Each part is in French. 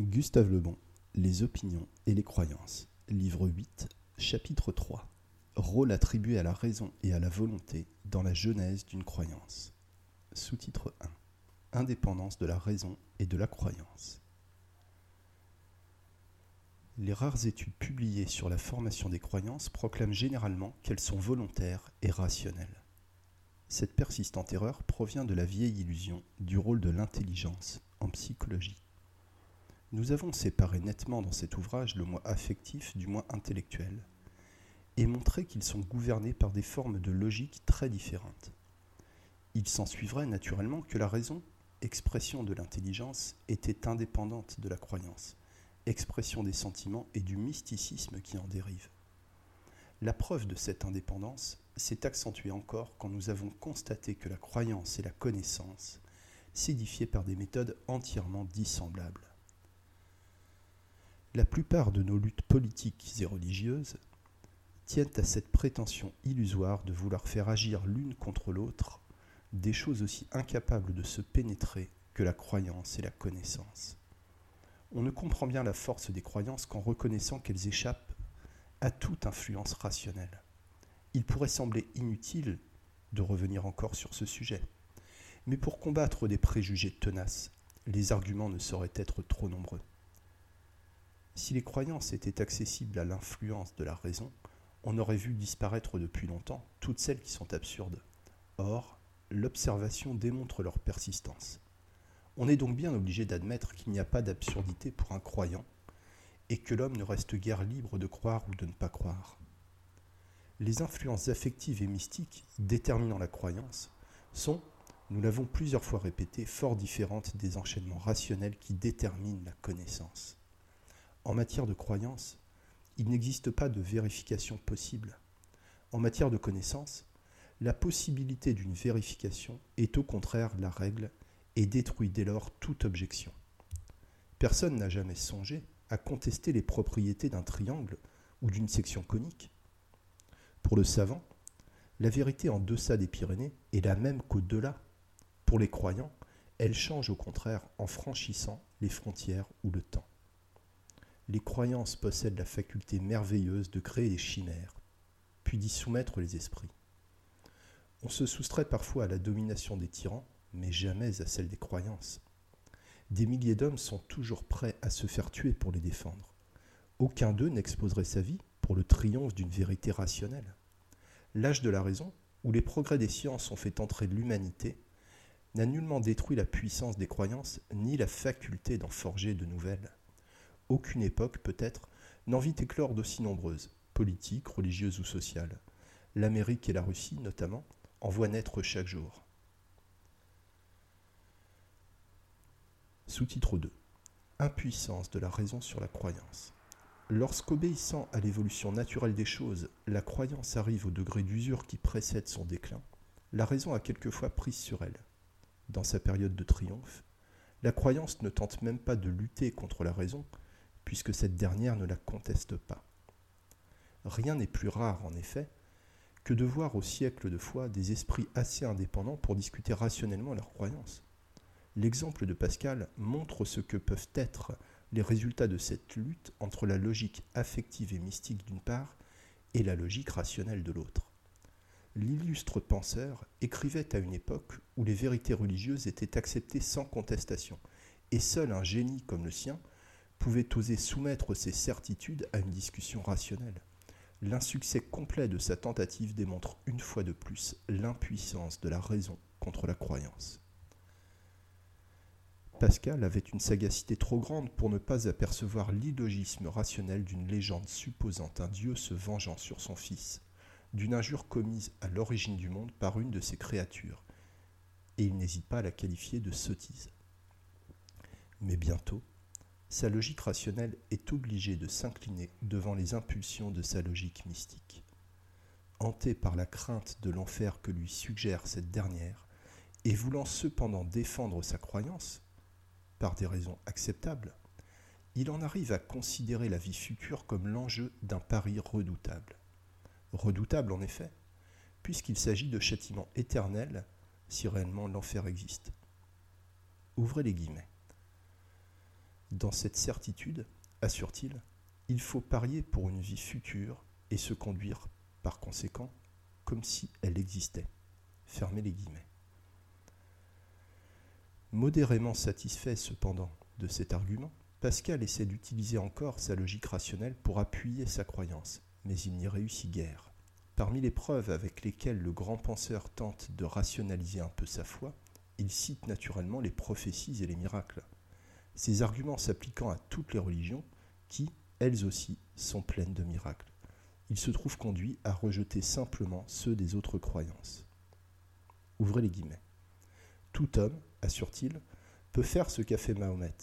Gustave Lebon, Les opinions et les croyances, livre 8, chapitre 3. Rôle attribué à la raison et à la volonté dans la genèse d'une croyance. Sous-titre 1. Indépendance de la raison et de la croyance. Les rares études publiées sur la formation des croyances proclament généralement qu'elles sont volontaires et rationnelles. Cette persistante erreur provient de la vieille illusion du rôle de l'intelligence en psychologie. Nous avons séparé nettement dans cet ouvrage le moi affectif du moi intellectuel et montré qu'ils sont gouvernés par des formes de logique très différentes. Il s'ensuivrait naturellement que la raison, expression de l'intelligence, était indépendante de la croyance, expression des sentiments et du mysticisme qui en dérive. La preuve de cette indépendance s'est accentuée encore quand nous avons constaté que la croyance et la connaissance s'édifiaient par des méthodes entièrement dissemblables. La plupart de nos luttes politiques et religieuses tiennent à cette prétention illusoire de vouloir faire agir l'une contre l'autre des choses aussi incapables de se pénétrer que la croyance et la connaissance. On ne comprend bien la force des croyances qu'en reconnaissant qu'elles échappent à toute influence rationnelle. Il pourrait sembler inutile de revenir encore sur ce sujet, mais pour combattre des préjugés tenaces, les arguments ne sauraient être trop nombreux. Si les croyances étaient accessibles à l'influence de la raison, on aurait vu disparaître depuis longtemps toutes celles qui sont absurdes. Or, l'observation démontre leur persistance. On est donc bien obligé d'admettre qu'il n'y a pas d'absurdité pour un croyant, et que l'homme ne reste guère libre de croire ou de ne pas croire. Les influences affectives et mystiques déterminant la croyance sont, nous l'avons plusieurs fois répété, fort différentes des enchaînements rationnels qui déterminent la connaissance. En matière de croyance, il n'existe pas de vérification possible. En matière de connaissance, la possibilité d'une vérification est au contraire la règle et détruit dès lors toute objection. Personne n'a jamais songé à contester les propriétés d'un triangle ou d'une section conique. Pour le savant, la vérité en deçà des Pyrénées est la même qu'au-delà. Pour les croyants, elle change au contraire en franchissant les frontières ou le temps les croyances possèdent la faculté merveilleuse de créer des chimères, puis d'y soumettre les esprits. On se soustrait parfois à la domination des tyrans, mais jamais à celle des croyances. Des milliers d'hommes sont toujours prêts à se faire tuer pour les défendre. Aucun d'eux n'exposerait sa vie pour le triomphe d'une vérité rationnelle. L'âge de la raison, où les progrès des sciences ont fait entrer l'humanité, n'a nullement détruit la puissance des croyances ni la faculté d'en forger de nouvelles aucune époque, peut-être, n'en vit éclore d'aussi nombreuses, politiques, religieuses ou sociales. L'Amérique et la Russie, notamment, en voient naître chaque jour. Sous-titre 2. Impuissance de la raison sur la croyance. Lorsqu'obéissant à l'évolution naturelle des choses, la croyance arrive au degré d'usure qui précède son déclin, la raison a quelquefois prise sur elle. Dans sa période de triomphe, la croyance ne tente même pas de lutter contre la raison, puisque cette dernière ne la conteste pas. Rien n'est plus rare, en effet, que de voir au siècle de foi des esprits assez indépendants pour discuter rationnellement leurs croyances. L'exemple de Pascal montre ce que peuvent être les résultats de cette lutte entre la logique affective et mystique d'une part et la logique rationnelle de l'autre. L'illustre penseur écrivait à une époque où les vérités religieuses étaient acceptées sans contestation, et seul un génie comme le sien pouvait oser soumettre ses certitudes à une discussion rationnelle. L'insuccès complet de sa tentative démontre une fois de plus l'impuissance de la raison contre la croyance. Pascal avait une sagacité trop grande pour ne pas apercevoir l'illogisme rationnel d'une légende supposant un Dieu se vengeant sur son Fils, d'une injure commise à l'origine du monde par une de ses créatures, et il n'hésite pas à la qualifier de sottise. Mais bientôt, sa logique rationnelle est obligée de s'incliner devant les impulsions de sa logique mystique. Hanté par la crainte de l'enfer que lui suggère cette dernière, et voulant cependant défendre sa croyance, par des raisons acceptables, il en arrive à considérer la vie future comme l'enjeu d'un pari redoutable. Redoutable en effet, puisqu'il s'agit de châtiment éternel si réellement l'enfer existe. Ouvrez les guillemets. Dans cette certitude, assure-t-il, il faut parier pour une vie future et se conduire, par conséquent, comme si elle existait. Fermez les guillemets. Modérément satisfait cependant de cet argument, Pascal essaie d'utiliser encore sa logique rationnelle pour appuyer sa croyance, mais il n'y réussit guère. Parmi les preuves avec lesquelles le grand penseur tente de rationaliser un peu sa foi, il cite naturellement les prophéties et les miracles. Ces arguments s'appliquant à toutes les religions qui, elles aussi, sont pleines de miracles. Il se trouve conduit à rejeter simplement ceux des autres croyances. Ouvrez les guillemets. Tout homme, assure-t-il, peut faire ce qu'a fait Mahomet,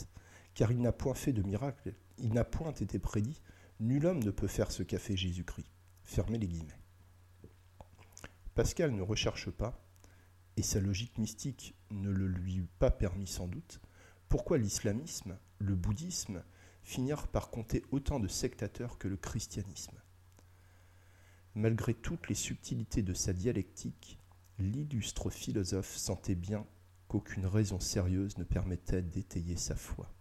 car il n'a point fait de miracle, il n'a point été prédit, nul homme ne peut faire ce qu'a fait Jésus-Christ. Fermez les guillemets. Pascal ne recherche pas, et sa logique mystique ne le lui eût pas permis sans doute, pourquoi l'islamisme, le bouddhisme, finirent par compter autant de sectateurs que le christianisme? Malgré toutes les subtilités de sa dialectique, l'illustre philosophe sentait bien qu'aucune raison sérieuse ne permettait d'étayer sa foi.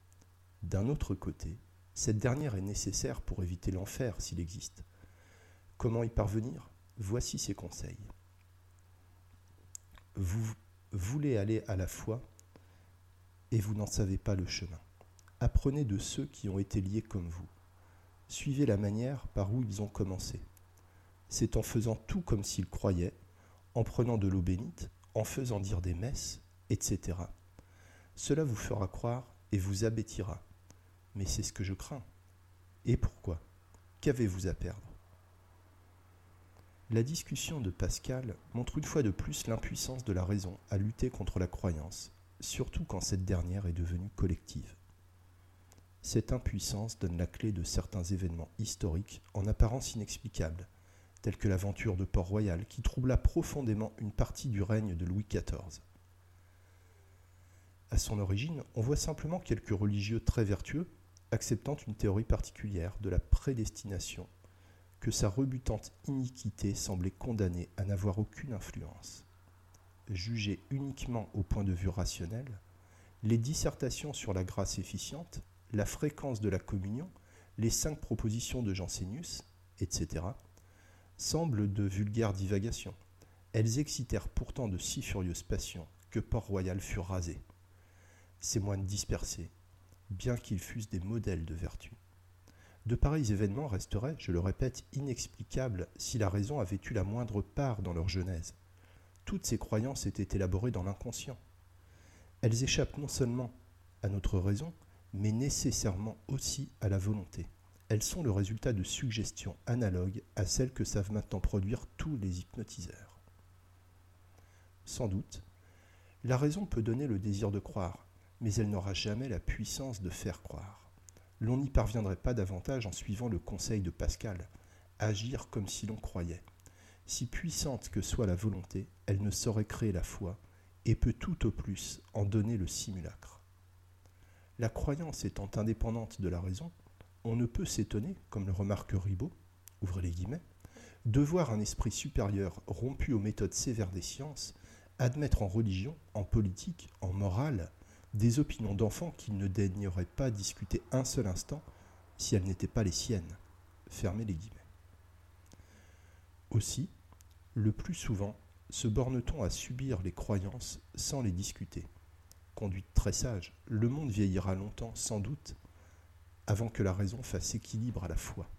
D'un autre côté, cette dernière est nécessaire pour éviter l'enfer s'il existe. Comment y parvenir? Voici ses conseils. Vous voulez aller à la foi? Et vous n'en savez pas le chemin. Apprenez de ceux qui ont été liés comme vous. Suivez la manière par où ils ont commencé. C'est en faisant tout comme s'ils croyaient, en prenant de l'eau bénite, en faisant dire des messes, etc. Cela vous fera croire et vous abêtira. Mais c'est ce que je crains. Et pourquoi? Qu'avez-vous à perdre? La discussion de Pascal montre une fois de plus l'impuissance de la raison à lutter contre la croyance, surtout quand cette dernière est devenue collective. Cette impuissance donne la clé de certains événements historiques en apparence inexplicables, tels que l'aventure de Port-Royal qui troubla profondément une partie du règne de Louis XIV. À son origine, on voit simplement quelques religieux très vertueux acceptant une théorie particulière de la prédestination que sa rebutante iniquité semblait condamnée à n'avoir aucune influence. Jugées uniquement au point de vue rationnel, les dissertations sur la grâce efficiente, la fréquence de la communion, les cinq propositions de Jansénius, etc., semblent de vulgaires divagations. Elles excitèrent pourtant de si furieuses passions que Port-Royal fut rasé. Ces moines dispersés, bien qu'ils fussent des modèles de vertu. De pareils événements resteraient, je le répète, inexplicables si la raison avait eu la moindre part dans leur genèse. Toutes ces croyances étaient élaborées dans l'inconscient. Elles échappent non seulement à notre raison, mais nécessairement aussi à la volonté. Elles sont le résultat de suggestions analogues à celles que savent maintenant produire tous les hypnotiseurs. Sans doute, la raison peut donner le désir de croire, mais elle n'aura jamais la puissance de faire croire l'on n'y parviendrait pas davantage en suivant le conseil de Pascal, agir comme si l'on croyait. Si puissante que soit la volonté, elle ne saurait créer la foi, et peut tout au plus en donner le simulacre. La croyance étant indépendante de la raison, on ne peut s'étonner, comme le remarque Ribot, ouvrez les guillemets, de voir un esprit supérieur rompu aux méthodes sévères des sciences admettre en religion, en politique, en morale, des opinions d'enfants qu'il ne daignerait pas discuter un seul instant si elles n'étaient pas les siennes. Fermez les guillemets. Aussi, le plus souvent, se borne-t-on à subir les croyances sans les discuter? Conduite très sage, le monde vieillira longtemps, sans doute, avant que la raison fasse équilibre à la foi.